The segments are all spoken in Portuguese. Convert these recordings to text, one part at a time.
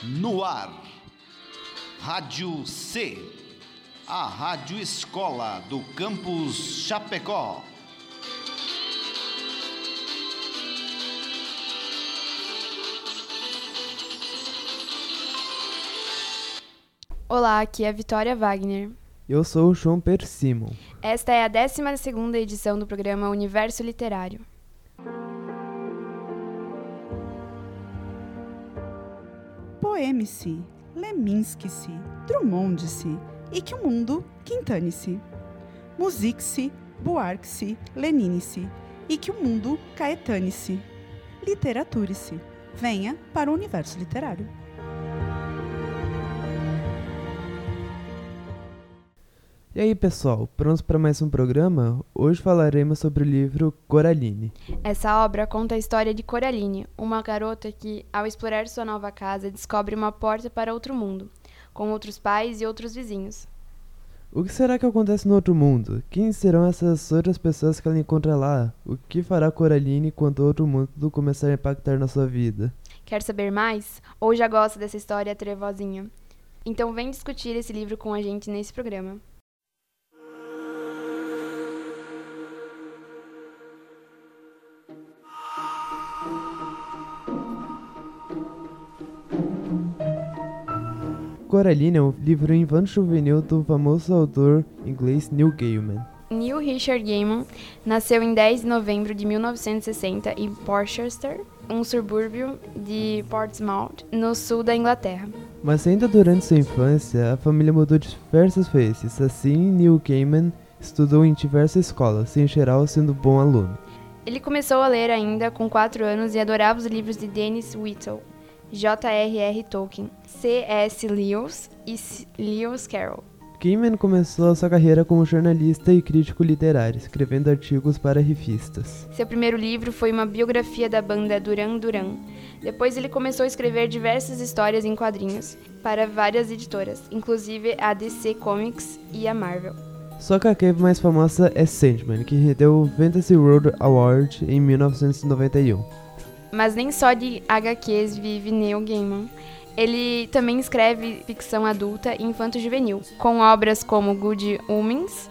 No ar, Rádio C, a Rádio Escola do Campus Chapecó. Olá, aqui é a Vitória Wagner. Eu sou o João Persimon. Esta é a 12ª edição do programa Universo Literário. Poeme-se, Leminski-se, Drummond-se, e que o mundo quintane-se. Musique-se, Buarque-se, Lenine-se, e que o mundo caetane-se. Literature-se. Venha para o universo literário. E aí, pessoal, prontos para mais um programa? Hoje falaremos sobre o livro Coraline. Essa obra conta a história de Coraline, uma garota que, ao explorar sua nova casa, descobre uma porta para outro mundo, com outros pais e outros vizinhos. O que será que acontece no outro mundo? Quem serão essas outras pessoas que ela encontra lá? O que fará Coraline quando o outro mundo começar a impactar na sua vida? Quer saber mais? Ou já gosta dessa história trevozinha? Então vem discutir esse livro com a gente nesse programa. Coraline é um livro infanto-juvenil do famoso autor inglês Neil Gaiman. Neil Richard Gaiman nasceu em 10 de novembro de 1960 em Portchester, um subúrbio de Portsmouth, no sul da Inglaterra. Mas ainda durante sua infância, a família mudou diversas vezes. Assim, Neil Gaiman estudou em diversas escolas, em geral sendo bom aluno. Ele começou a ler ainda com 4 anos e adorava os livros de Dennis Whittle, J.R.R. Tolkien, C.S. Lewis e Lewis Carroll. Gaiman começou sua carreira como jornalista e crítico literário, escrevendo artigos para revistas. Seu primeiro livro foi uma biografia da banda Duran Duran. Depois ele começou a escrever diversas histórias em quadrinhos para várias editoras, inclusive a DC Comics e a Marvel. Sua HQ mais famosa é Sandman, que rendeu o Fantasy World Award em 1991. Mas nem só de HQs vive Neil Gaiman. Ele também escreve ficção adulta e infanto-juvenil, com obras como Good Omens,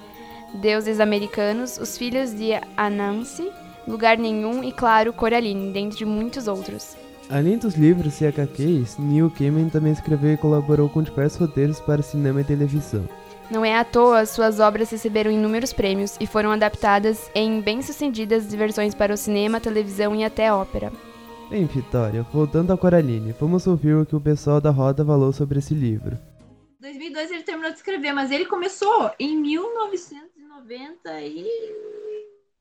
Deuses Americanos, Os Filhos de Anansi, Lugar Nenhum e, claro, Coraline, dentre muitos outros. Além dos livros e HQs, Neil Gaiman também escreveu e colaborou com diversos roteiros para cinema e televisão. Não é à toa, suas obras receberam inúmeros prêmios e foram adaptadas em bem-sucedidas versões para o cinema, televisão e até ópera. Bem, Vitória, voltando a Coraline, vamos ouvir o que o pessoal da roda falou sobre esse livro. Em 2002 ele terminou de escrever, mas ele começou em 1990 e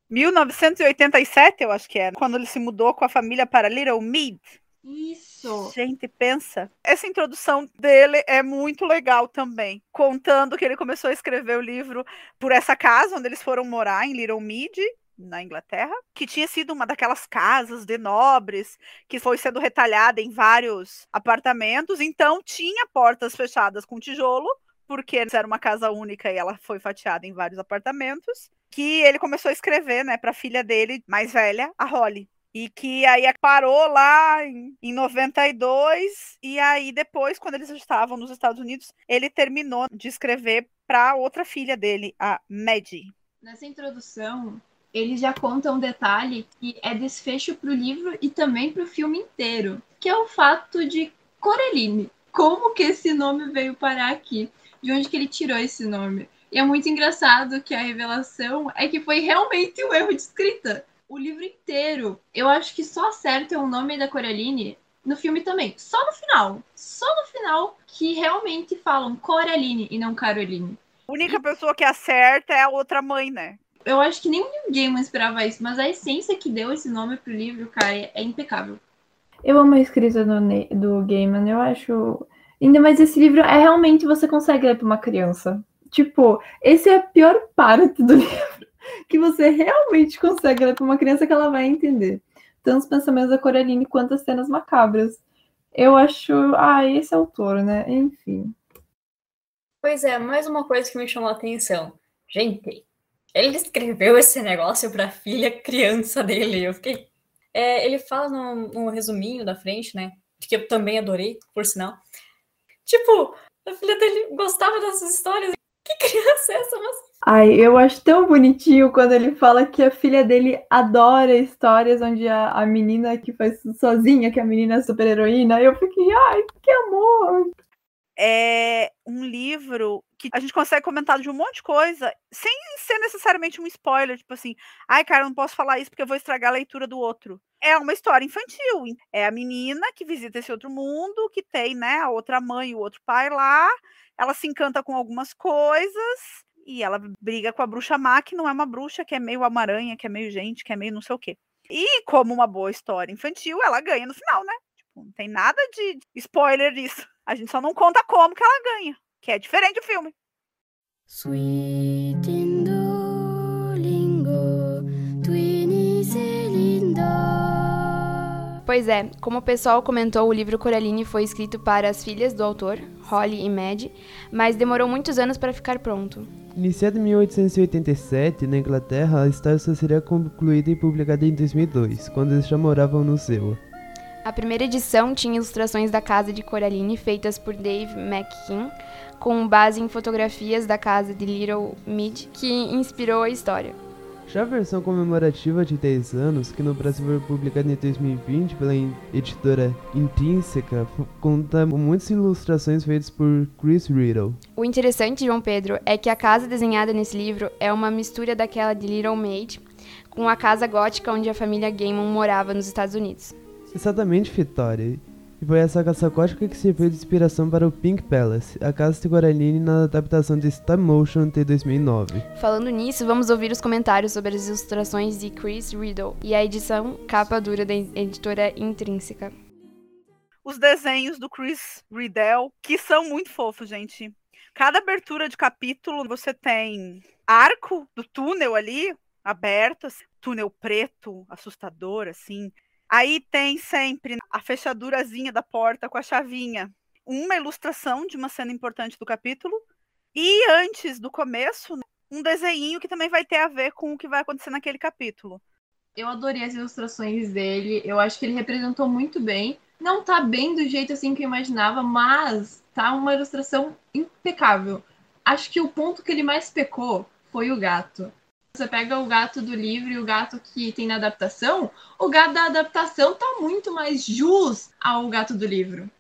1987, eu acho que era, quando ele se mudou com a família para Little Mead. isso. Gente, pensa. Essa introdução dele é muito legal também. Contando que ele começou a escrever o livro por essa casa onde eles foram morar, em Little Mead, na Inglaterra, que tinha sido uma daquelas casas de nobres que foi sendo retalhada em vários apartamentos, então tinha portas fechadas com tijolo, porque era uma casa única e ela foi fatiada em vários apartamentos, que ele começou a escrever, né, para a filha dele mais velha, a Holly. E que aí parou lá em, em 92, e aí depois, quando eles estavam nos Estados Unidos, ele terminou de escrever para outra filha dele, a Maddie. Nessa introdução, ele já conta um detalhe que é desfecho para o livro e também para o filme inteiro, que é o fato de Coraline. Como que esse nome veio parar aqui? De onde que ele tirou esse nome? E é muito engraçado que a revelação é que foi realmente um erro de escrita. O livro inteiro. Eu acho que só acertam o nome da Coraline no filme também. Só no final. Só no final que realmente falam Coraline e não Caroline. A única pessoa que acerta é a outra mãe, né? Eu acho que nem ninguém mais esperava isso, mas a essência que deu esse nome pro livro, cara, é, impecável. Eu amo a escrita do, do Gaiman, eu acho. Ainda mais esse livro é realmente você consegue ler para uma criança. Tipo, esse é a pior parte do livro. Que você realmente consegue ler para uma criança que ela vai entender. Tanto os pensamentos da Coraline quanto as cenas macabras. Eu acho. Ah, esse autor, né? Enfim. Pois é, mais uma coisa que me chamou a atenção. Gente, ele escreveu esse negócio para a filha criança dele. Eu fiquei. É, ele fala no, no resuminho da frente, né? que eu também adorei, por sinal. Tipo, a filha dele gostava dessas histórias. Que criança é essa? Mas... Ai, eu acho tão bonitinho quando ele fala que a filha dele adora histórias onde a, a menina que faz sozinha, que a menina é super heroína. Eu fiquei, ai, que amor! É um livro que a gente consegue comentar de um monte de coisa sem ser necessariamente um spoiler, tipo assim, ai, cara, eu não posso falar isso porque eu vou estragar a leitura do outro. É uma história infantil. É a menina que visita esse outro mundo, que tem, né, a outra mãe e o outro pai lá. Ela se encanta com algumas coisas e ela briga com a bruxa má, que não é uma bruxa, que é meio amaranha, que é meio gente, que é meio não sei o quê. E como uma boa história infantil, ela ganha no final, né? Tipo, não tem nada de spoiler disso. A gente só não conta como que ela ganha, que é diferente do filme. Sweet Pois é, como o pessoal comentou, o livro Coraline foi escrito para as filhas do autor, Holly e Mad, mas demorou muitos anos para ficar pronto. Iniciado em 1887, na Inglaterra, a história só seria concluída e publicada em 2002, quando eles já moravam no Sewa. A primeira edição tinha ilustrações da casa de Coraline feitas por Dave McKean, com base em fotografias da casa de Little Mead, que inspirou a história. Já a versão comemorativa de 10 anos, que no Brasil foi publicada em 2020 pela editora Intrínseca, conta com muitas ilustrações feitas por Chris Riddle. O interessante, João Pedro, é que a casa desenhada nesse livro é uma mistura daquela de Little Maid com a casa gótica onde a família Gaiman morava nos Estados Unidos. Exatamente, Vitória. E foi essa casa gótica que serviu de inspiração para o Pink Palace, a casa de Coraline na adaptação de Stop Motion de 2009. Falando nisso, vamos ouvir os comentários sobre as ilustrações de Chris Riddle e a edição capa dura da editora Intrínseca. Os desenhos do Chris Riddle, que são muito fofos, gente. Cada abertura de capítulo você tem arco do túnel ali, aberto, assim, túnel preto, assustador, assim. Aí tem sempre a fechadurazinha da porta com a chavinha. Uma ilustração de uma cena importante do capítulo. E antes do começo, um desenho que também vai ter a ver com o que vai acontecer naquele capítulo. Eu adorei as ilustrações dele. Eu acho que ele representou muito bem. Não tá bem do jeito assim que eu imaginava, mas tá uma ilustração impecável. Acho que o ponto que ele mais pecou foi o gato. Você pega o gato do livro e o gato que tem na adaptação, o gato da adaptação tá muito mais jus ao gato do livro.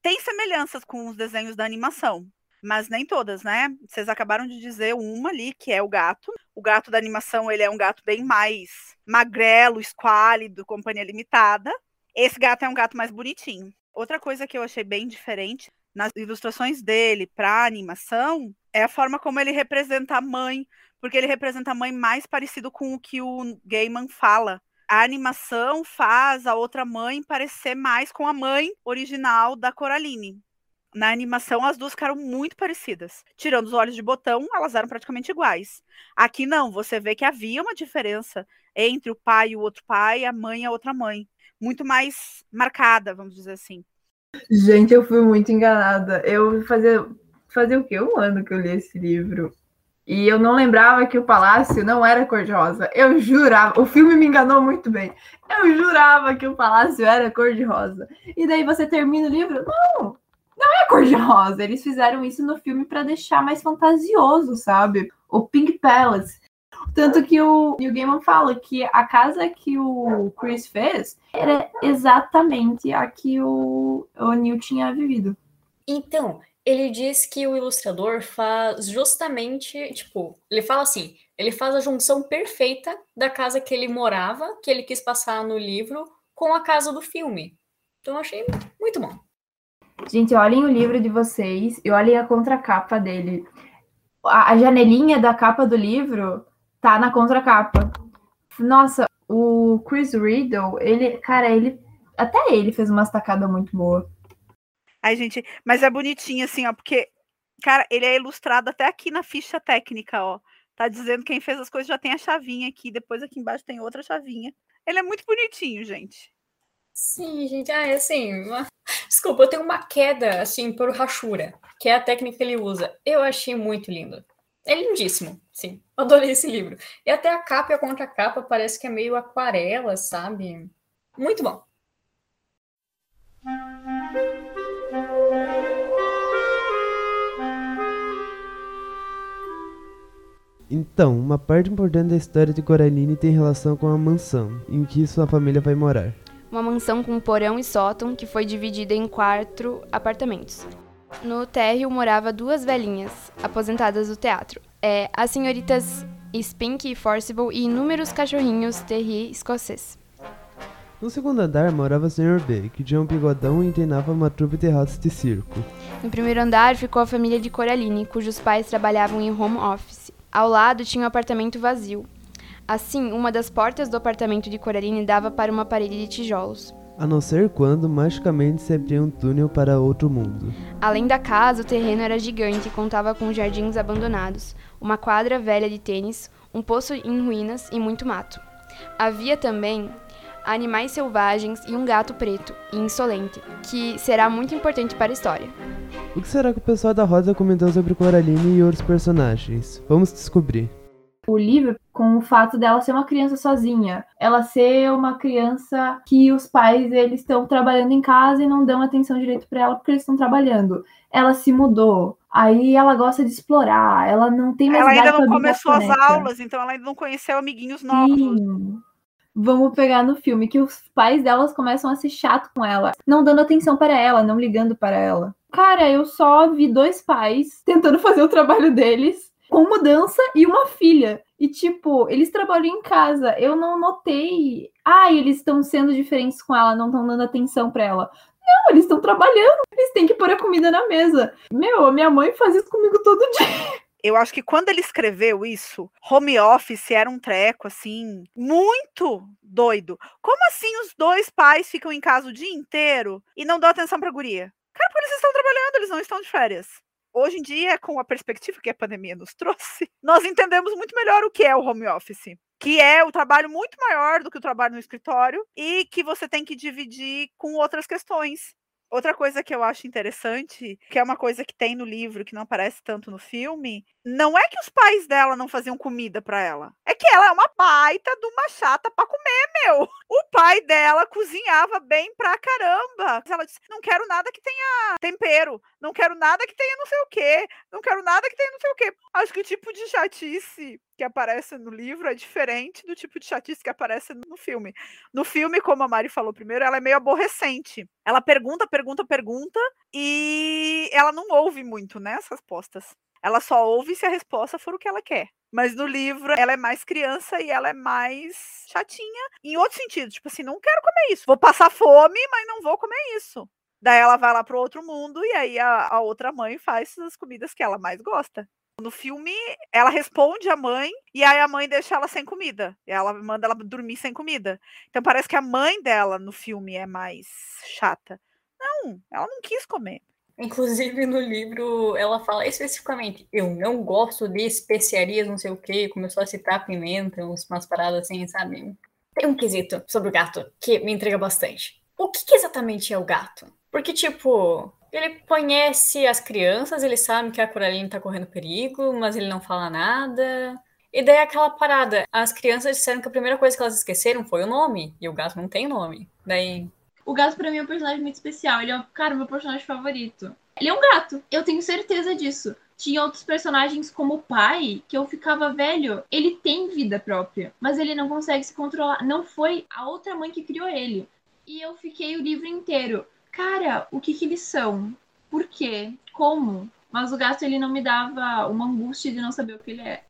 Tem semelhanças com os desenhos da animação, mas nem todas, né? Vocês acabaram de dizer uma ali, que é o gato. O gato da animação, ele é um gato bem mais magrelo, esquálido, companhia limitada. Esse gato é um gato mais bonitinho. Outra coisa que eu achei bem diferente nas ilustrações dele para animação é a forma como ele representa a mãe, porque ele representa a mãe mais parecido com o que o Gaiman fala. A animação faz a outra mãe parecer mais com a mãe original da Coraline. Na animação, as duas ficaram muito parecidas. Tirando os olhos de botão, elas eram praticamente iguais. Aqui não, você vê que havia uma diferença entre o pai e o outro pai, a mãe e a outra mãe. Muito mais marcada, vamos dizer assim. Gente, eu fui muito enganada. Eu fazia, fazia o quê? Um ano que eu li esse livro. E eu não lembrava que o palácio não era cor-de-rosa. Eu jurava, o filme me enganou muito bem. Eu jurava que o palácio era cor-de-rosa. E daí você termina o livro, não, não é cor-de-rosa. Eles fizeram isso no filme para deixar mais fantasioso, sabe? O Pink Palace. Tanto que o Neil Gaiman fala que a casa que o Chris fez era exatamente a que o, o Neil tinha vivido. Então, ele diz que o ilustrador faz justamente, tipo, ele fala assim, ele faz a junção perfeita da casa que ele morava, que ele quis passar no livro, com a casa do filme. Então achei muito bom. Gente, olhem o livro de vocês e olhem a contracapa dele. A, a janelinha da capa do livro tá na contracapa. Nossa, o Chris Riddle, ele, cara, ele até ele fez uma estacada muito boa. Ai, gente, mas é bonitinho assim, ó, porque, cara, ele é ilustrado até aqui na ficha técnica, ó. Tá dizendo quem fez as coisas já tem a chavinha aqui, depois aqui embaixo tem outra chavinha. Ele é muito bonitinho, gente. Sim, gente, ah, é assim, uma... desculpa, eu tenho uma queda, assim, por rachura, que é a técnica que ele usa. Eu achei muito lindo. É lindíssimo, sim. Adorei esse livro. E até a capa e a contracapa parece que é meio aquarela, sabe? Muito bom. Então, uma parte importante da história de Coraline tem relação com a mansão em que sua família vai morar. Uma mansão com porão e sótão que foi dividida em quatro apartamentos. No térreo morava duas velhinhas, aposentadas do teatro. É, as senhoritas Spink e Forcible e inúmeros cachorrinhos terrier escocês. No segundo andar morava o Sr. B, que tinha um bigodão e treinava uma trupe de ratos de circo. No primeiro andar ficou a família de Coraline, cujos pais trabalhavam em home office. Ao lado tinha um apartamento vazio. Assim, uma das portas do apartamento de Coraline dava para uma parede de tijolos. A não ser quando magicamente se abria um túnel para outro mundo. Além da casa, o terreno era gigante e contava com jardins abandonados, uma quadra velha de tênis, um poço em ruínas e muito mato. Havia também animais selvagens e um gato preto e insolente, que será muito importante para a história. O que será que o pessoal da Rosa comentou sobre Coraline e outros personagens? Vamos descobrir. O livro com o fato dela ser uma criança sozinha, ela ser uma criança que os pais eles estão trabalhando em casa e não dão atenção direito para ela porque eles estão trabalhando. Ela se mudou, aí ela gosta de explorar, ela não tem mais Ela ainda não começou as aulas, então ela ainda não conheceu amiguinhos novos. Sim. Vamos pegar no filme que os pais delas começam a ser chato com ela, não dando atenção para ela, não ligando para ela. Cara, eu só vi dois pais tentando fazer o trabalho deles com mudança e uma filha. E tipo, eles trabalham em casa. Eu não notei. Ah, eles estão sendo diferentes com ela, não estão dando atenção para ela. Não, eles estão trabalhando, eles têm que pôr a comida na mesa. Meu, a minha mãe faz isso comigo todo dia. Eu acho que quando ele escreveu isso, home office era um treco, assim, muito doido. Como assim os dois pais ficam em casa o dia inteiro e não dão atenção pra guria? Cara, porque eles estão trabalhando, eles não estão de férias. Hoje em dia, com a perspectiva que a pandemia nos trouxe, nós entendemos muito melhor o que é o home office. Que é o trabalho muito maior do que o trabalho no escritório e que você tem que dividir com outras questões. Outra coisa que eu acho interessante, que é uma coisa que tem no livro, que não aparece tanto no filme, não é que os pais dela não faziam comida pra ela. É que ela é uma baita de uma chata pra comer, meu. O pai dela cozinhava bem pra caramba. Ela disse: não quero nada que tenha tempero, não quero nada que tenha não sei o quê, não quero nada que tenha não sei o quê. Acho que o tipo de chatice que aparece no livro é diferente do tipo de chatice que aparece no filme. No filme, como a Mari falou primeiro, ela é meio aborrecente. Ela pergunta, pergunta, pergunta e ela não ouve muito, né, as respostas. Ela só ouve se a resposta for o que ela quer. Mas no livro ela é mais criança e ela é mais chatinha em outro sentido. Tipo assim, não quero comer isso. Vou passar fome, mas não vou comer isso. Daí ela vai lá pro outro mundo e aí a, a outra mãe faz as comidas que ela mais gosta. No filme, ela responde a mãe e aí a mãe deixa ela sem comida. Ela manda ela dormir sem comida. Então parece que a mãe dela no filme é mais chata. Não, ela não quis comer. Inclusive, no livro, ela fala especificamente: eu não gosto de especiarias, não sei o quê. Começou a citar pimenta, umas paradas assim, sabe? Tem um quesito sobre o gato que me intriga bastante. O que, que exatamente é o gato? Porque, tipo, ele conhece as crianças, ele sabe que a Coraline tá correndo perigo, mas ele não fala nada. E daí aquela parada: as crianças disseram que a primeira coisa que elas esqueceram foi o nome, e o gato não tem nome. Daí, O gato, pra mim, é um personagem muito especial. Ele é, cara, meu personagem favorito. Ele é um gato. Eu tenho certeza disso. Tinha outros personagens como o pai, que eu ficava velho. Ele tem vida própria, mas ele não consegue se controlar. Não foi a outra mãe que criou ele. E eu fiquei o livro inteiro. Cara, o que que eles são? Por quê? Como? Mas o gato, ele não me dava uma angústia de não saber o que ele é.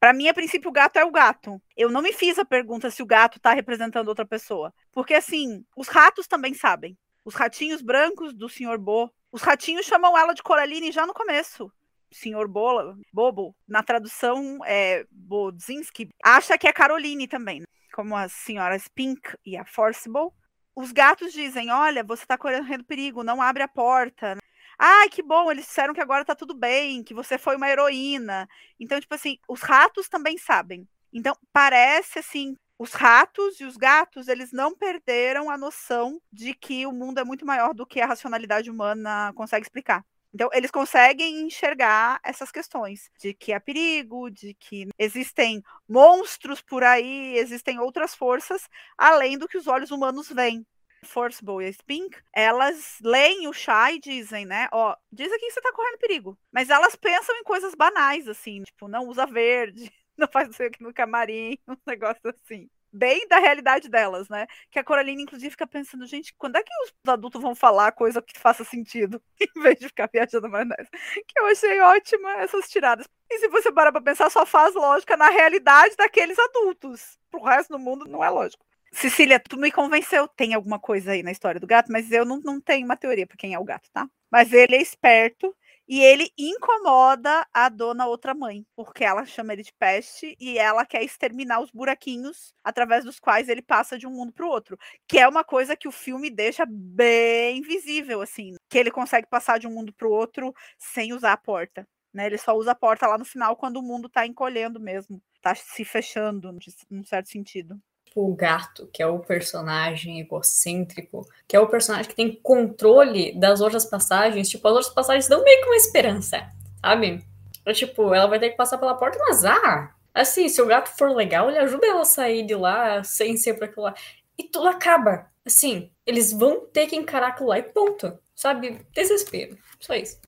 Pra mim, a princípio, o gato é o gato. Eu não me fiz a pergunta se o gato tá representando outra pessoa. Porque, assim, os ratos também sabem. Os ratinhos brancos do Sr. Bo. Os ratinhos chamam ela de Coraline já no começo. Sr. Bola, Bobo, na tradução é Bodzinski, acha que é Caroline também. Como as senhoras Pink e a Forcible. Os gatos dizem: Olha, você tá correndo perigo, não abre a porta. Ai, que bom, eles disseram que agora tá tudo bem, que você foi uma heroína. Então, tipo assim, os ratos também sabem. Então, parece assim, os ratos e os gatos, eles não perderam a noção de que o mundo é muito maior do que a racionalidade humana consegue explicar. Então, eles conseguem enxergar essas questões de que há perigo, de que existem monstros por aí, existem outras forças além do que os olhos humanos veem. Forcible e Spink, elas leem o chá e dizem, né? Ó, diz aqui que você tá correndo perigo. Mas elas pensam em coisas banais, assim, tipo, não usa verde, não faz isso aqui no camarim, um negócio assim. Bem da realidade delas, né? Que a Coraline, inclusive, fica pensando, gente, quando é que os adultos vão falar coisa que faça sentido, em vez de ficar viajando mais nessa? Que eu achei ótima essas tiradas. E se você parar pra pensar, só faz lógica na realidade daqueles adultos. Pro resto do mundo, não é lógico. Cecília, tu me convenceu. Tem alguma coisa aí na história do gato, mas eu não, não tenho uma teoria para quem é o gato, tá? Mas ele é esperto e ele incomoda a dona outra mãe, porque ela chama ele de peste e ela quer exterminar os buraquinhos através dos quais ele passa de um mundo para o outro, que é uma coisa que o filme deixa bem visível, assim, que ele consegue passar de um mundo para o outro sem usar a porta. Né, ele só usa a porta lá no final quando o mundo está encolhendo mesmo, está se fechando, num certo sentido o gato, que é o personagem egocêntrico, que é o personagem que tem controle das outras passagens, tipo, as outras passagens dão meio que uma esperança, sabe? É, tipo, ela vai ter que passar pela porta, mas ah, assim, se o gato for legal, ele ajuda ela a sair de lá sem ser pra aquilo lá. E tudo acaba. Assim, eles vão ter que encarar aquilo lá e ponto. Sabe? Desespero. Só isso.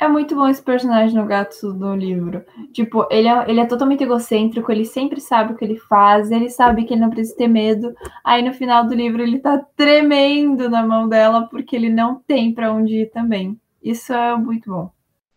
É muito bom esse personagem no gato do livro. Tipo, ele é, ele é totalmente egocêntrico, ele sempre sabe o que ele faz, ele sabe que ele não precisa ter medo. Aí no final do livro ele tá tremendo na mão dela porque ele não tem para onde ir também. Isso é muito bom.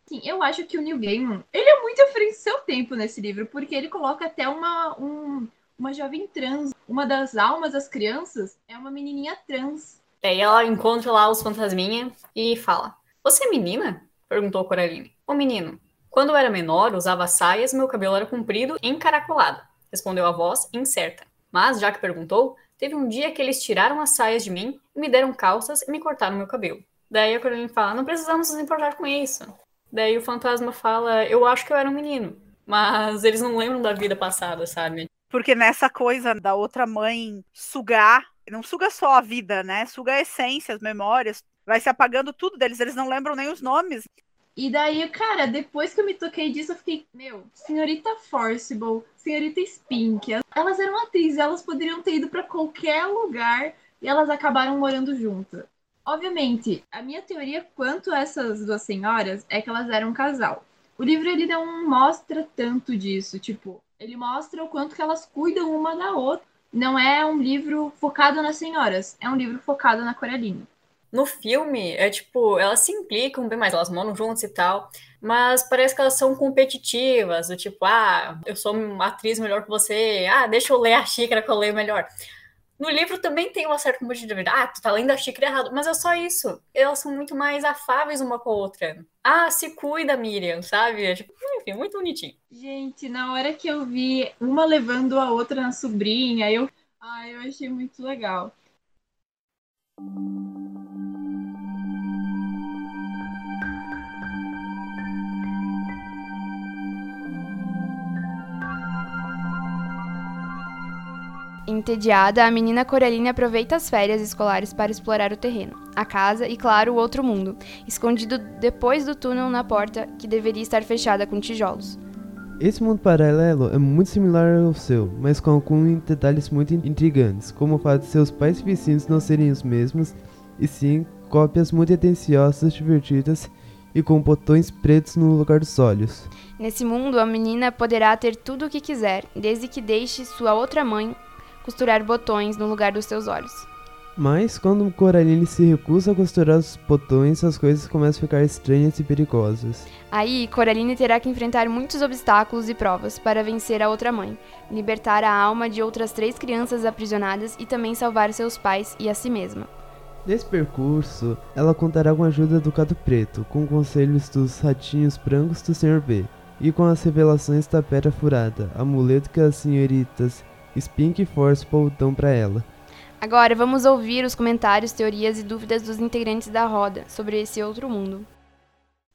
Sim, eu acho que o Neil Gaiman, ele é muito à frente do seu tempo nesse livro, porque ele coloca até uma, um, uma jovem trans. Uma das almas das crianças é uma menininha trans. Aí ela encontra lá os fantasminha e fala: Você é menina? Perguntou Coraline. O menino. Quando eu era menor, usava saias meu cabelo era comprido e encaracolado. Respondeu a voz, incerta. Mas, já que perguntou, teve um dia que eles tiraram as saias de mim e me deram calças e me cortaram meu cabelo. Daí a Coraline fala, não precisamos nos importar com isso. Daí o fantasma fala, eu acho que eu era um menino. Mas eles não lembram da vida passada, sabe? Porque nessa coisa da outra mãe sugar, não suga só a vida, né? Suga a essência, as memórias, vai se apagando tudo deles, eles não lembram nem os nomes. E daí, cara, depois que eu me toquei disso, eu fiquei, meu, senhorita Forcible, senhorita Spink, elas eram atrizes, elas poderiam ter ido para qualquer lugar e elas acabaram morando juntas. Obviamente, a minha teoria quanto a essas duas senhoras é que elas eram um casal. O livro ele não mostra tanto disso, tipo, ele mostra o quanto que elas cuidam uma da outra. Não é um livro focado nas senhoras, é um livro focado na Coraline. No filme, é tipo, elas se implicam bem mais, elas moram juntas e tal, mas parece que elas são competitivas, do tipo, ah, eu sou uma atriz melhor que você, ah, deixa eu ler a xícara que eu leio melhor. No livro também tem uma certa competitividade, ah, tu tá lendo a xícara errado, mas é só isso. Elas são muito mais afáveis uma com a outra. Ah, se cuida, Miriam, sabe? É tipo, enfim, muito bonitinho. Gente, na hora que eu vi uma levando a outra na sobrinha, eu, ah, eu achei muito legal. Entediada, a menina Coraline aproveita as férias escolares para explorar o terreno, a casa e, claro, o outro mundo, escondido depois do túnel na porta que deveria estar fechada com tijolos. Esse mundo paralelo é muito similar ao seu, mas com alguns detalhes muito intrigantes, como o fato de seus pais e vizinhos não serem os mesmos, e sim cópias muito atenciosas, divertidas e com botões pretos no lugar dos olhos. Nesse mundo, a menina poderá ter tudo o que quiser, desde que deixe sua outra mãe costurar botões no lugar dos seus olhos. Mas quando Coraline se recusa a costurar os botões, as coisas começam a ficar estranhas e perigosas. Aí, Coraline terá que enfrentar muitos obstáculos e provas para vencer a outra mãe, libertar a alma de outras três crianças aprisionadas e também salvar seus pais e a si mesma. Nesse percurso, ela contará com a ajuda do Gato Preto, com conselhos dos ratinhos brancos do Sr. B, e com as revelações da Pedra Furada, amuleto que as senhoritas Spink e Force dão para ela. Agora vamos ouvir os comentários, teorias e dúvidas dos integrantes da roda sobre esse outro mundo.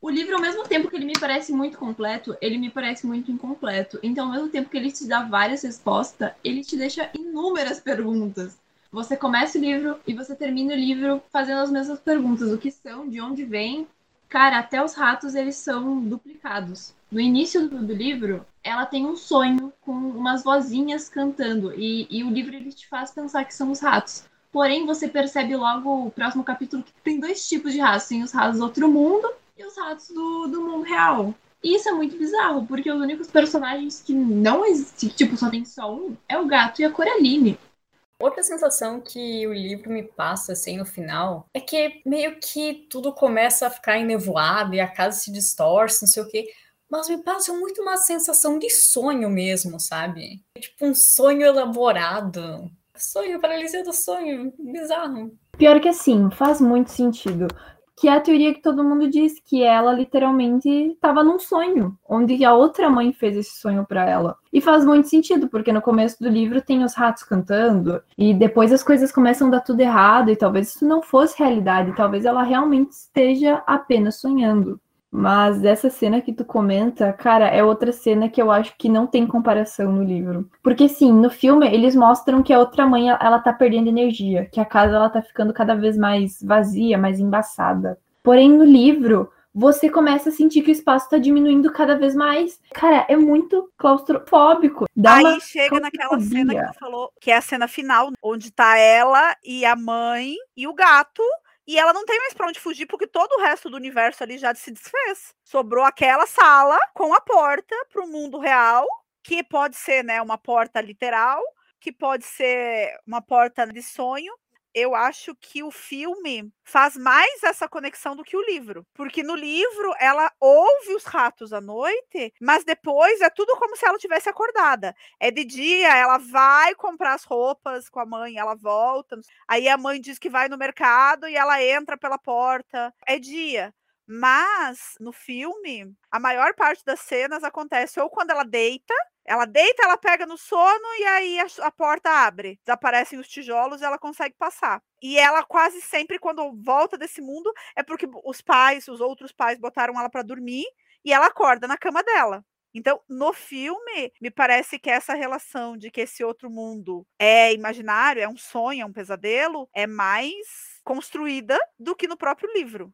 O livro, ao mesmo tempo que ele me parece muito completo, ele me parece muito incompleto. Então, ao mesmo tempo que ele te dá várias respostas, ele te deixa inúmeras perguntas. Você começa o livro e você termina o livro fazendo as mesmas perguntas: o que são, de onde vem. Cara, até os ratos eles são duplicados. No início do, livro, ela tem um sonho com umas vozinhas cantando e, e o livro ele te faz pensar que são os ratos. Porém, você percebe logo o próximo capítulo que tem dois tipos de ratos. Tem os ratos do outro mundo e os ratos do, do mundo real. E isso é muito bizarro, porque os únicos personagens que não existem, tipo, só tem só um, é o gato e a Coraline. Outra sensação que o livro me passa, assim, no final, é que meio que tudo começa a ficar enevoado e a casa se distorce, não sei o quê. Mas me passa muito uma sensação de sonho mesmo, sabe? Tipo um sonho elaborado. Sonho, paralisia do sonho, bizarro. Pior que assim, faz muito sentido. Que é a teoria que todo mundo diz, que ela literalmente estava num sonho, onde a outra mãe fez esse sonho para ela. E faz muito sentido, porque no começo do livro tem os ratos cantando, e depois as coisas começam a dar tudo errado, e talvez isso não fosse realidade, talvez ela realmente esteja apenas sonhando. Mas essa cena que tu comenta, cara, é outra cena que eu acho que não tem comparação no livro. Porque sim, no filme eles mostram que a outra mãe ela tá perdendo energia, que a casa ela tá ficando cada vez mais vazia, mais embaçada. Porém no livro, você começa a sentir que o espaço tá diminuindo cada vez mais. Cara, é muito claustrofóbico. Dá Aí chega naquela cena que tu falou, que é a cena final, onde tá ela e a mãe e o gato e ela não tem mais para onde fugir, porque todo o resto do universo ali já se desfez. Sobrou aquela sala com a porta para o mundo real, que pode ser né, uma porta literal, que pode ser uma porta de sonho, eu acho que o filme faz mais essa conexão do que o livro. Porque no livro ela ouve os ratos à noite, mas depois é tudo como se ela tivesse acordada. É de dia, ela vai comprar as roupas com a mãe, ela volta. Aí a mãe diz que vai no mercado e ela entra pela porta. É dia. Mas no filme, a maior parte das cenas acontece ou quando ela deita, ela deita, ela pega no sono e aí a, a, porta abre. Desaparecem os tijolos e ela consegue passar. E ela quase sempre, quando volta desse mundo, é porque os pais, os outros pais, botaram ela para dormir e ela acorda na cama dela. Então, no filme, me parece que essa relação de que esse outro mundo é imaginário, é um sonho, é um pesadelo, é mais construída do que no próprio livro.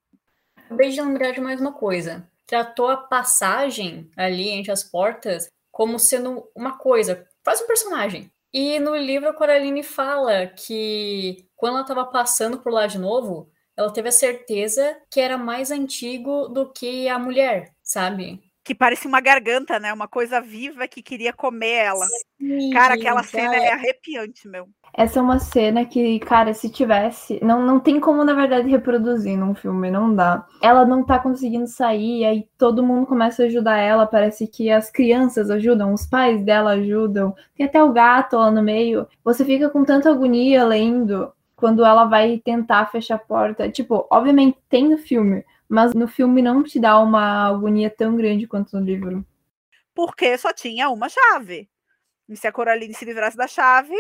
Acabei de lembrar de mais uma coisa. Tratou a passagem ali entre as portas como sendo uma coisa, quase um personagem. E no livro a Coraline fala que quando ela estava passando por lá de novo, ela teve a certeza que era mais antigo do que a mulher, sabe? Que parecia uma garganta, né? Uma coisa viva que queria comer ela. Sim, cara, aquela cena é arrepiante, meu. Essa é uma cena que, cara, se tivesse. Não, não tem como, na verdade, reproduzir num filme, não dá. Ela não tá conseguindo sair, aí todo mundo começa a ajudar ela. Parece que as crianças ajudam, os pais dela ajudam. Tem até o gato lá no meio. Você fica com tanta agonia lendo quando ela vai tentar fechar a porta. Tipo, obviamente tem no filme, mas no filme não te dá uma agonia tão grande quanto no livro. Porque só tinha uma chave. E se a Coraline se livrasse da chave,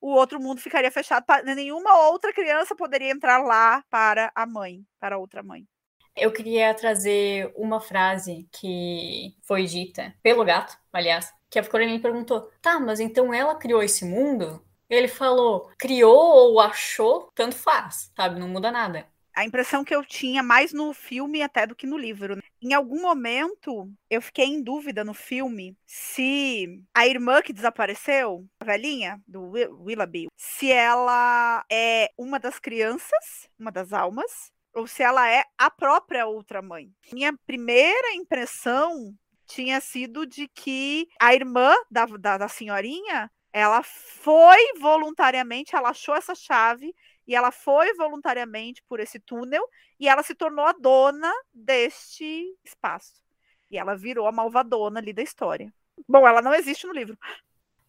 o outro mundo ficaria fechado. Nenhuma outra criança poderia entrar lá para a mãe, para a outra mãe. Eu queria trazer uma frase que foi dita pelo gato, aliás, que a Coraline perguntou: tá, mas então ela criou esse mundo? Ele falou: criou ou achou, tanto faz, sabe? Não muda nada a impressão que eu tinha mais no filme até do que no livro. Né? Em algum momento, eu fiquei em dúvida no filme se a irmã que desapareceu, a velhinha do Willoughby, se ela é uma das crianças, uma das almas, ou se ela é a própria outra mãe. Minha primeira impressão tinha sido de que a irmã da, da, da senhorinha ela foi voluntariamente, ela achou essa chave e ela foi voluntariamente por esse túnel e ela se tornou a dona deste espaço. E ela virou a malvadona ali da história. Bom, ela não existe no livro.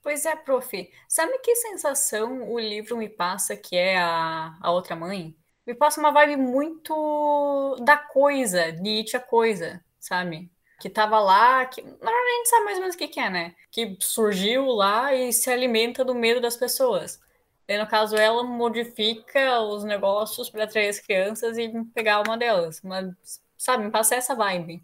Pois é, prof. Sabe que sensação o livro me passa que é a, a outra mãe? Me passa uma vibe muito da coisa, de It a Coisa, sabe? Que tava lá, que normalmente sabe mais ou menos o que, que é, né? Que surgiu lá e se alimenta do medo das pessoas. E, no caso, ela modifica os negócios para atrair as crianças e pegar uma delas. Mas, sabe, me passa essa vibe.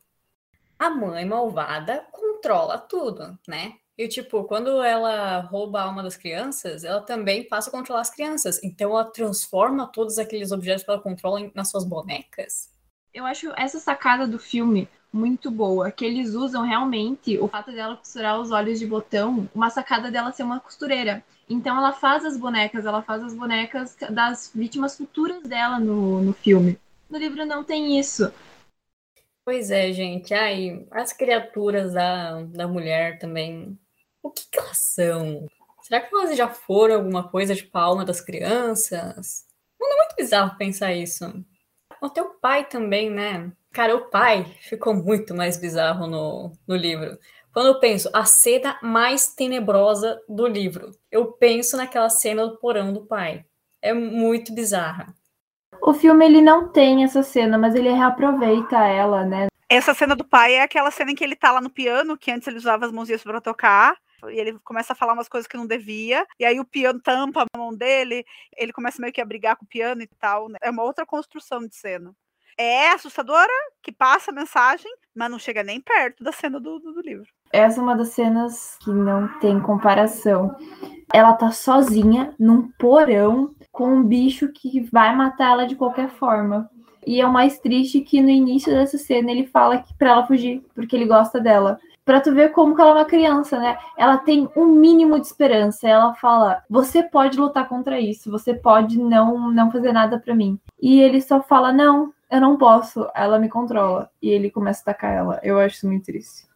A mãe malvada controla tudo, né? E, tipo, quando ela rouba a alma das crianças, ela também passa a controlar as crianças. Então, ela transforma todos aqueles objetos que ela controla nas suas bonecas. Eu acho essa sacada do filme muito boa, que eles usam realmente o fato dela costurar os olhos de botão, uma sacada dela ser uma costureira. Então ela faz as bonecas, ela faz as bonecas das vítimas futuras dela no, no filme. No livro não tem isso. Pois é, gente. Ai, as criaturas da, da mulher também. O que, que elas são? Será que elas já foram alguma coisa de palma das crianças? É muito bizarro pensar isso. O teu pai também, né? Cara, o pai ficou muito mais bizarro no, no livro. Quando eu penso a cena mais tenebrosa do livro, eu penso naquela cena do porão do pai. É muito bizarra. O filme ele não tem essa cena, mas ele reaproveita ela, né? Essa cena do pai é aquela cena em que ele tá lá no piano, que antes ele usava as mãozinhas para tocar, e ele começa a falar umas coisas que não devia, e aí o piano tampa a mão dele, ele começa meio que a brigar com o piano e tal. Né? É uma outra construção de cena. É assustadora, que passa a mensagem, mas não chega nem perto da cena do, do, do livro. Essa é uma das cenas que não tem comparação. Ela tá sozinha num porão com um bicho que vai matar ela de qualquer forma. E é o mais triste que no início dessa cena ele fala que para ela fugir, porque ele gosta dela. Pra tu ver como que ela é uma criança, né? Ela tem um mínimo de esperança. Ela fala: "Você pode lutar contra isso, você pode não não fazer nada para mim". E ele só fala: "Não, eu não posso". Ela me controla e ele começa a atacar ela. Eu acho isso muito triste.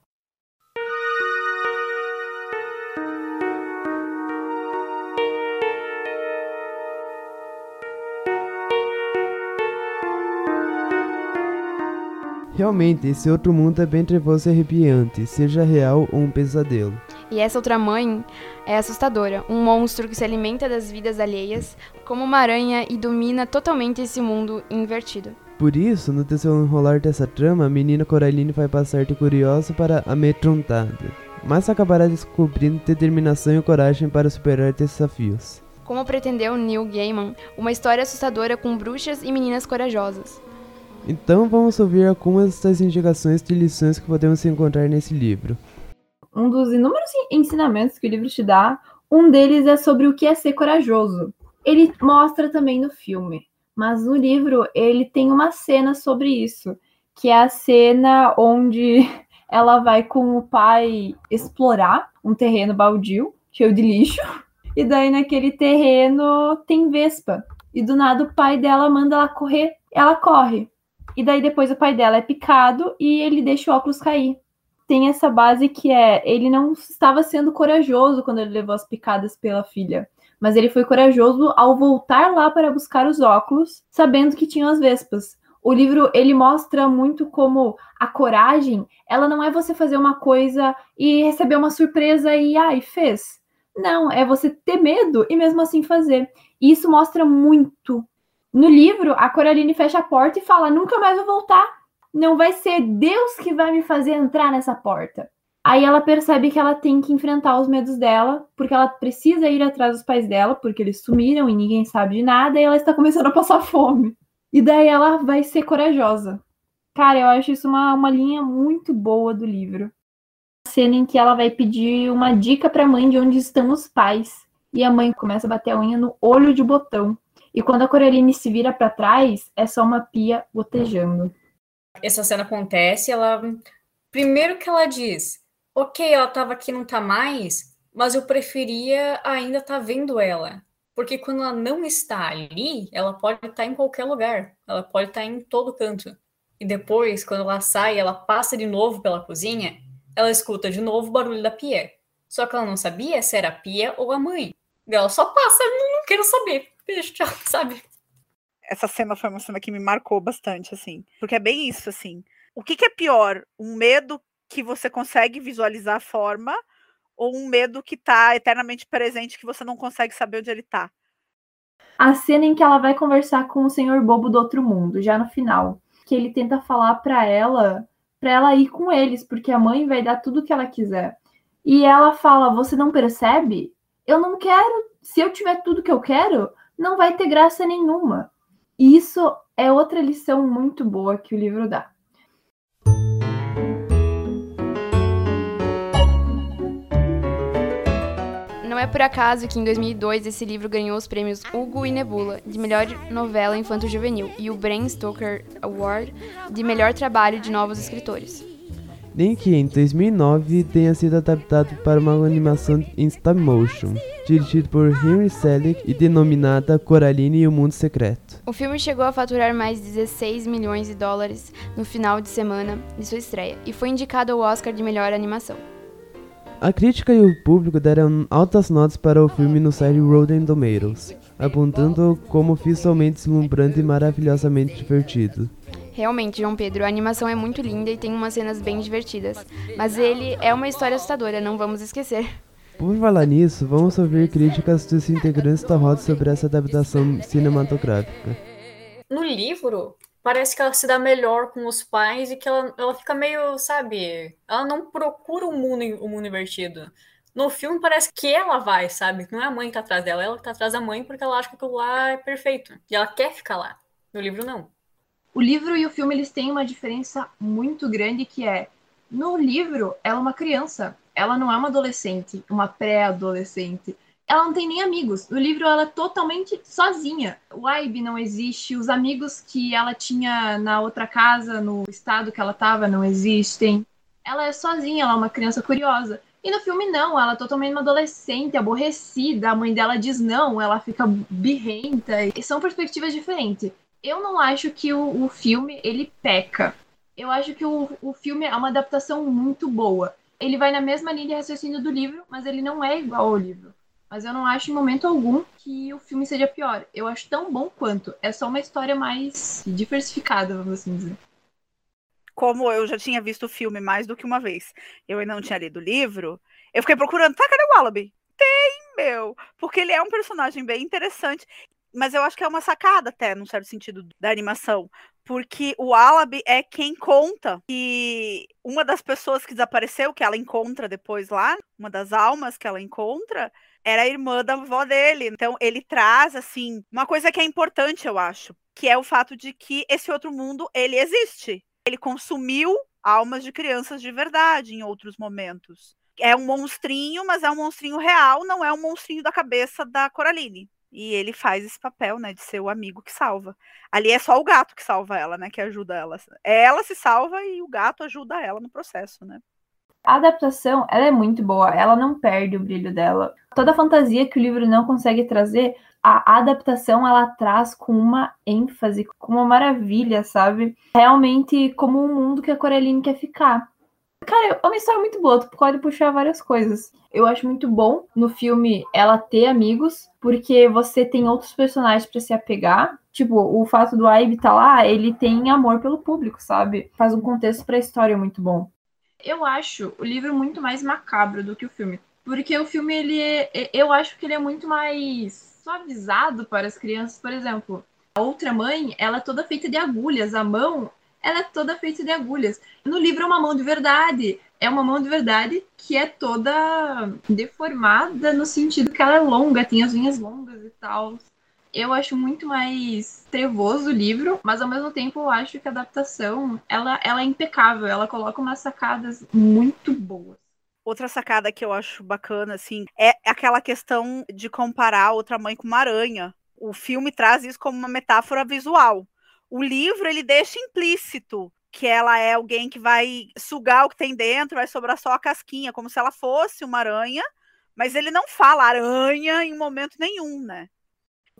Realmente, esse outro mundo é bem trevoso e arrepiante, seja real ou um pesadelo. E essa outra mãe é assustadora, um monstro que se alimenta das vidas alheias, como uma aranha e domina totalmente esse mundo invertido. Por isso, no desenrolar dessa trama, a menina Coraline vai passar de curiosa para amedrontada, mas acabará descobrindo determinação e coragem para superar desafios. Como pretendeu Neil Gaiman, uma história assustadora com bruxas e meninas corajosas. Então vamos ouvir algumas das indicações de lições que podemos encontrar nesse livro. Um dos inúmeros ensinamentos que o livro te dá, um deles é sobre o que é ser corajoso. Ele mostra também no filme, mas no livro ele tem uma cena sobre isso, que é a cena onde ela vai com o pai explorar um terreno baldio, cheio de lixo, e daí naquele terreno tem vespa. E do nada o pai dela manda ela correr, ela corre. E daí depois o pai dela é picado e ele deixa o óculos cair. Tem essa base que é, ele não estava sendo corajoso quando ele levou as picadas pela filha, mas ele foi corajoso ao voltar lá para buscar os óculos, sabendo que tinham as vespas. O livro ele mostra muito como a coragem, ela não é você fazer uma coisa e receber uma surpresa e ai, fez. Não, é você ter medo e mesmo assim fazer. E isso mostra muito no livro, a Coraline fecha a porta e fala: nunca mais vou voltar. Não vai ser Deus que vai me fazer entrar nessa porta. Aí ela percebe que ela tem que enfrentar os medos dela, porque ela precisa ir atrás dos pais dela, porque eles sumiram e ninguém sabe de nada, e ela está começando a passar fome. E daí ela vai ser corajosa. Cara, eu acho isso uma, uma linha muito boa do livro. Cena em que ela vai pedir uma dica para a mãe de onde estão os pais. E a mãe começa a bater a unha no olho de botão. E quando a Coraline se vira para trás, é só uma pia gotejando. Essa cena acontece, ela. Primeiro que ela diz, ok, ela tava aqui não tá mais, mas eu preferia ainda estar tá vendo ela. Porque quando ela não está ali, ela pode estar tá em qualquer lugar. Ela pode estar tá em todo canto. E depois, quando ela sai, ela passa de novo pela cozinha, ela escuta de novo o barulho da pia. Só que ela não sabia se era a pia ou a mãe. E ela só passa, não, não quero saber beijo, tchau, sabe? Essa cena foi uma cena que me marcou bastante, assim. Porque é bem isso, assim. O que, que é pior? Um medo que você consegue visualizar a forma ou um medo que tá eternamente presente que você não consegue saber onde ele tá? A cena em que ela vai conversar com o senhor bobo do outro mundo, já no final, que ele tenta falar para ela, para ela ir com eles, porque a mãe vai dar tudo o que ela quiser. E ela fala: "Você não percebe? Eu não quero. Se eu tiver tudo que eu quero, não vai ter graça nenhuma. Isso é outra lição muito boa que o livro dá. Não é por acaso que em 2002 esse livro ganhou os prêmios Hugo e Nebula de melhor novela infanto-juvenil e o Bram Stoker Award de melhor trabalho de novos escritores. nem que em 2009 tenha sido adaptado para uma animação em stop motion, dirigido por Henry Selick e denominada Coraline e o Mundo Secreto. O filme chegou a faturar mais de 16 milhões de dólares no final de semana de sua estreia e foi indicado ao Oscar de melhor animação. A crítica e o público deram altas notas para o filme no site Rotten Tomatoes, apontando como visualmente deslumbrante e maravilhosamente divertido. Realmente, João Pedro, a animação é muito linda e tem umas cenas bem divertidas. Mas ele é uma história assustadora, não vamos esquecer. Por falar nisso, vamos ouvir críticas dos integrantes da roda sobre essa adaptação cinematográfica. No livro, parece que ela se dá melhor com os pais e que ela, ela fica meio, sabe? Ela não procura o mundo, o mundo invertido. No filme parece que ela vai, sabe? Não é a mãe que tá atrás dela, ela que tá atrás da mãe porque ela acha que aquilo lá é perfeito. E ela quer ficar lá. No livro, não. O livro e o filme eles têm uma diferença muito grande que é no livro ela é uma criança, ela não é uma adolescente, uma pré-adolescente. Ela não tem nem amigos. No livro ela é totalmente sozinha. O Ibe não existe, os amigos que ela tinha na outra casa, no estado que ela estava, não existem. Ela é sozinha, ela é uma criança curiosa. E no filme não, ela é totalmente uma adolescente, aborrecida, a mãe dela diz não, ela fica birrenta. E são perspectivas diferentes eu não acho que o, o filme ele peca. Eu acho que o, o filme é uma adaptação muito boa. Ele vai na mesma linha de raciocínio do livro, mas ele não é igual ao livro. Mas eu não acho em momento algum que o filme seja pior. Eu acho tão bom quanto. É só uma história mais diversificada, vamos assim dizer. Como eu já tinha visto o filme mais do que uma vez, eu ainda não tinha lido o livro, eu fiquei procurando, tá, cadê o Wallaby? Tem, meu! Porque ele é um personagem bem interessante mas eu acho que é uma sacada até, num certo sentido, da animação. Porque o Alabi é quem conta que uma das pessoas que desapareceu, que ela encontra depois lá, uma das almas que ela encontra, era a irmã da avó dele. Então ele traz, assim, uma coisa que é importante, eu acho, que é o fato de que esse outro mundo, ele existe. Ele consumiu almas de crianças de verdade em outros momentos. É um monstrinho, mas é um monstrinho real, não é um monstrinho da cabeça da Coraline. E ele faz esse papel, né, de ser o amigo que salva. Ali é só o gato que salva ela, né, que ajuda ela. Ela se salva e o gato ajuda ela no processo, né? A adaptação, ela é muito boa, ela não perde o brilho dela. Toda a fantasia que o livro não consegue trazer, a adaptação ela traz com uma ênfase, com uma maravilha, sabe? Realmente como um mundo que a Coraline quer ficar. Cara, é uma história muito boa, tu pode puxar várias coisas. Eu acho muito bom no filme ela ter amigos, porque você tem outros personagens para se apegar. Tipo, o fato do Ibe estar tá lá, ele tem amor pelo público, sabe? Faz um contexto pra história muito bom. Eu acho o livro muito mais macabro do que o filme. Porque o filme, ele é, eu acho que ele é muito mais suavizado para as crianças. Por exemplo, a outra mãe, ela é toda feita de agulhas. A mão ela é toda feita de agulhas. No livro é uma mão de verdade. É uma mão de verdade que é toda deformada no sentido que ela é longa, tem as unhas longas e tal. Eu acho muito mais trevoso o livro, mas ao mesmo tempo eu acho que a adaptação ela, ela é impecável. Ela coloca umas sacadas muito boas. Outra sacada que eu acho bacana, assim, é aquela questão de comparar outra mãe com uma aranha. O filme traz isso como uma metáfora visual. O livro ele deixa implícito que ela é alguém que vai sugar o que tem dentro, vai sobrar só a casquinha, como se ela fosse uma aranha, mas ele não fala aranha em momento nenhum, né?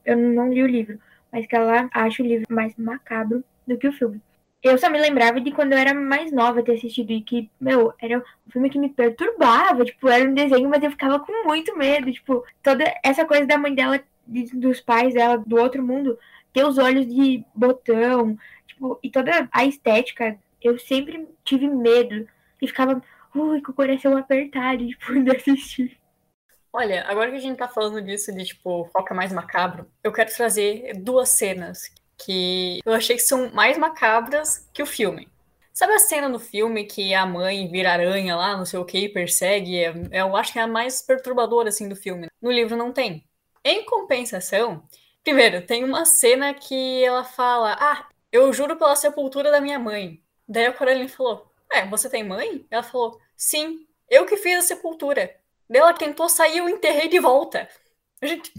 Eu não li o livro, mas que ela acha o livro mais macabro do que o filme. Eu só me lembrava de quando eu era mais nova ter assistido e que, meu, era um filme que me perturbava, tipo, era um desenho, mas eu ficava com muito medo, tipo, toda essa coisa da mãe dela, de, dos pais dela, do outro mundo, ter os olhos de botão, tipo, e toda a estética, eu sempre tive medo e ficava, ui, com o coração apertado, tipo, de assistir. Olha, agora que a gente tá falando disso de, tipo, foca mais macabro, eu quero trazer duas cenas que eu achei que são mais macabras que o filme. Sabe a cena no filme que a mãe vira aranha lá, não sei o que, e persegue? É, eu acho que é a mais perturbadora, assim, do filme. No livro não tem. Em compensação, Primeiro, tem uma cena que ela fala: Ah, eu juro pela sepultura da minha mãe. Daí a Coraline falou: É, você tem mãe? Ela falou: Sim, eu que fiz a sepultura. Daí ela tentou sair, eu enterrei de volta. Gente.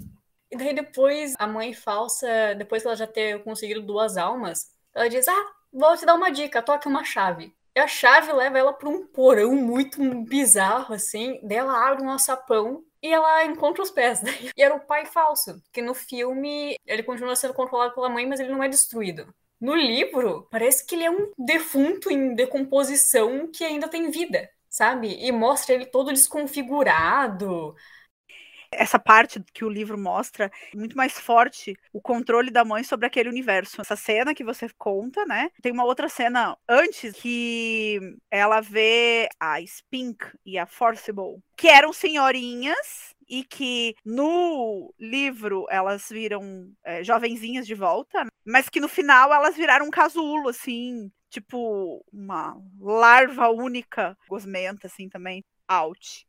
E daí depois a mãe falsa, depois que ela já ter conseguido duas almas, ela diz: Ah, vou te dar uma dica, toque uma chave. E a chave leva ela para um porão muito bizarro, assim. Daí ela abre um alçapão e ela encontra os pés. E era o pai falso, que no filme ele continua sendo controlado pela mãe, mas ele não é destruído. No livro, parece que ele é um defunto em decomposição que ainda tem vida, sabe? E mostra ele todo desconfigurado. Essa parte que o livro mostra é muito mais forte o controle da mãe sobre aquele universo. Essa cena que você conta, né? Tem uma outra cena antes que ela vê a Spink e a Forcible, que eram senhorinhas e que no livro elas viram é, jovenzinhas de volta, mas que no final elas viraram um casulo, assim, tipo uma larva única, gosmenta, assim, também, out.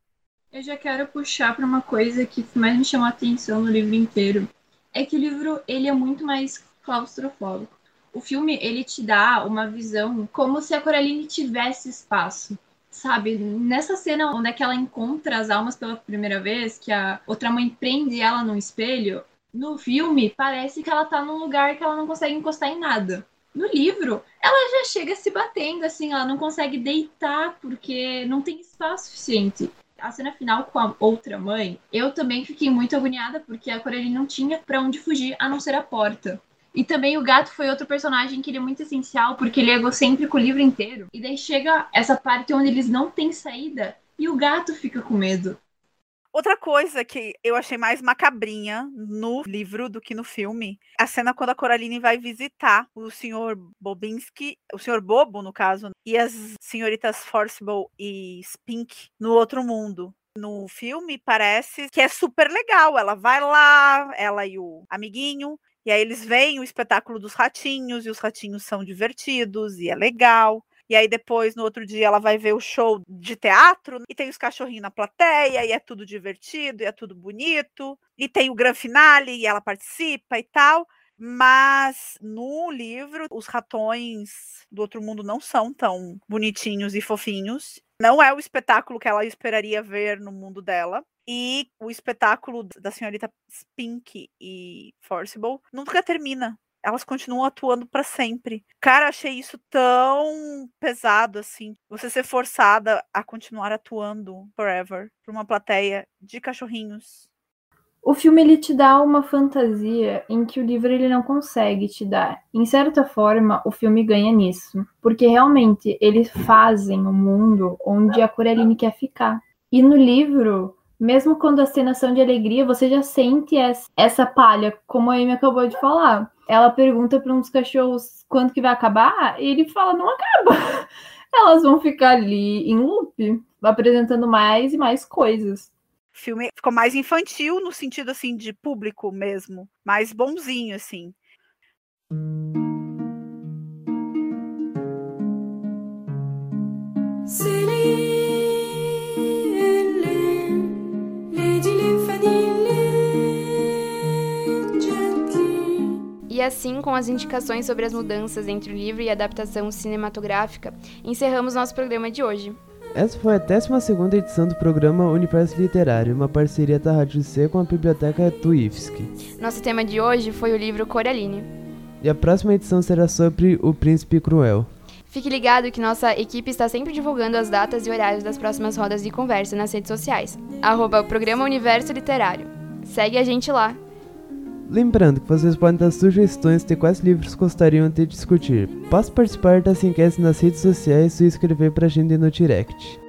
Eu já quero puxar para uma coisa que mais me chamou a atenção no livro inteiro. É que o livro, ele é muito mais claustrofóbico. O filme, ele te dá uma visão como se a Coraline tivesse espaço sabe? Nessa cena onde é ela encontra as almas pela primeira vez, que a outra mãe prende ela num espelho, no filme parece que ela tá num lugar que ela não consegue encostar em nada. No livro, ela já chega se batendo, assim, ela não consegue deitar porque não tem espaço suficiente. A cena final com a outra mãe, eu também fiquei muito agoniada porque a Coraline não tinha para onde fugir a não ser a porta. E também o gato foi outro personagem que ele é muito essencial, porque ele é egocêntrico o livro inteiro. E daí chega essa parte onde eles não têm saída e o gato fica com medo. Outra coisa que eu achei mais macabrinha no livro do que no filme, a cena quando a Coraline vai visitar o senhor Bobinski, o senhor Bobo, no caso, e as senhoritas Forcible e Spink no outro mundo no filme parece que é super legal. Ela vai lá, ela e o amiguinho, e aí eles veem o espetáculo dos ratinhos, e os ratinhos são divertidos, e é legal. E aí depois, no outro dia, ela vai ver o show de teatro e tem os cachorrinhos na plateia, e é tudo divertido, e é tudo bonito. E tem o grande finale, e ela participa e tal. Mas no livro, os ratões do outro mundo não são tão bonitinhos e fofinhos. Não é o espetáculo que ela esperaria ver no mundo dela. E o espetáculo da senhorita Spink e Forcible nunca termina. Elas continuam atuando para sempre. Cara, achei isso tão pesado assim. Você ser forçada a continuar atuando forever para uma plateia de cachorrinhos. O filme ele te dá uma fantasia em que o livro ele não consegue te dar. Em certa forma, o filme ganha nisso, porque realmente eles fazem um mundo onde a Coraline quer ficar. E no livro, mesmo quando as cenas são de alegria, você já sente essa palha, como a Amy acabou de falar. Ela pergunta para dos cachorros quando que vai acabar, e ele fala, não acaba. Elas vão ficar ali em loop, apresentando mais e mais coisas. O filme ficou mais infantil no sentido assim de público mesmo, mais bonzinho assim. E assim, com as indicações sobre as mudanças entre o livro e a adaptação cinematográfica, encerramos nosso programa de hoje. Essa foi a 12 edição do programa Universo Literário, uma parceria da Rádio C com a Biblioteca Tuifsky. Nosso tema de hoje foi o livro Coraline. E a próxima edição será sobre O Príncipe Cruel. Fique ligado que nossa equipe está sempre divulgando as datas e horários das próximas rodas de conversa nas redes sociais. Arroba Programa Universo Literário. Segue a gente lá! Lembrando que vocês podem dar sugestões de quais livros gostariam de discutir. Posso participar das enquetes nas redes sociais e escrever pra gente no direct.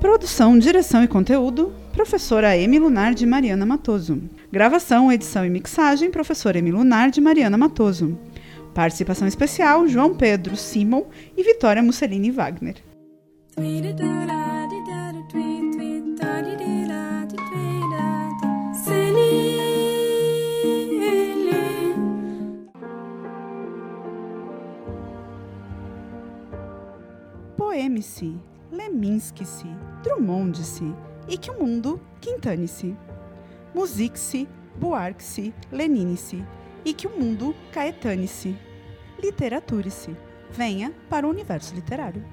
Produção, direção e conteúdo, professora Emi Lunar de Mariana Matoso. Gravação, edição e mixagem, professora Emi Lunar de Mariana Matoso. Participação especial: João Pedro Simon e Vitória Mussolini Wagner. Poeme-se, Leminski-se, Drummond-se, e que o mundo quintane-se. Musique-se, Buarque-se, Lenine-se, e que o mundo caetane-se. Literature-se. Venha para o universo literário.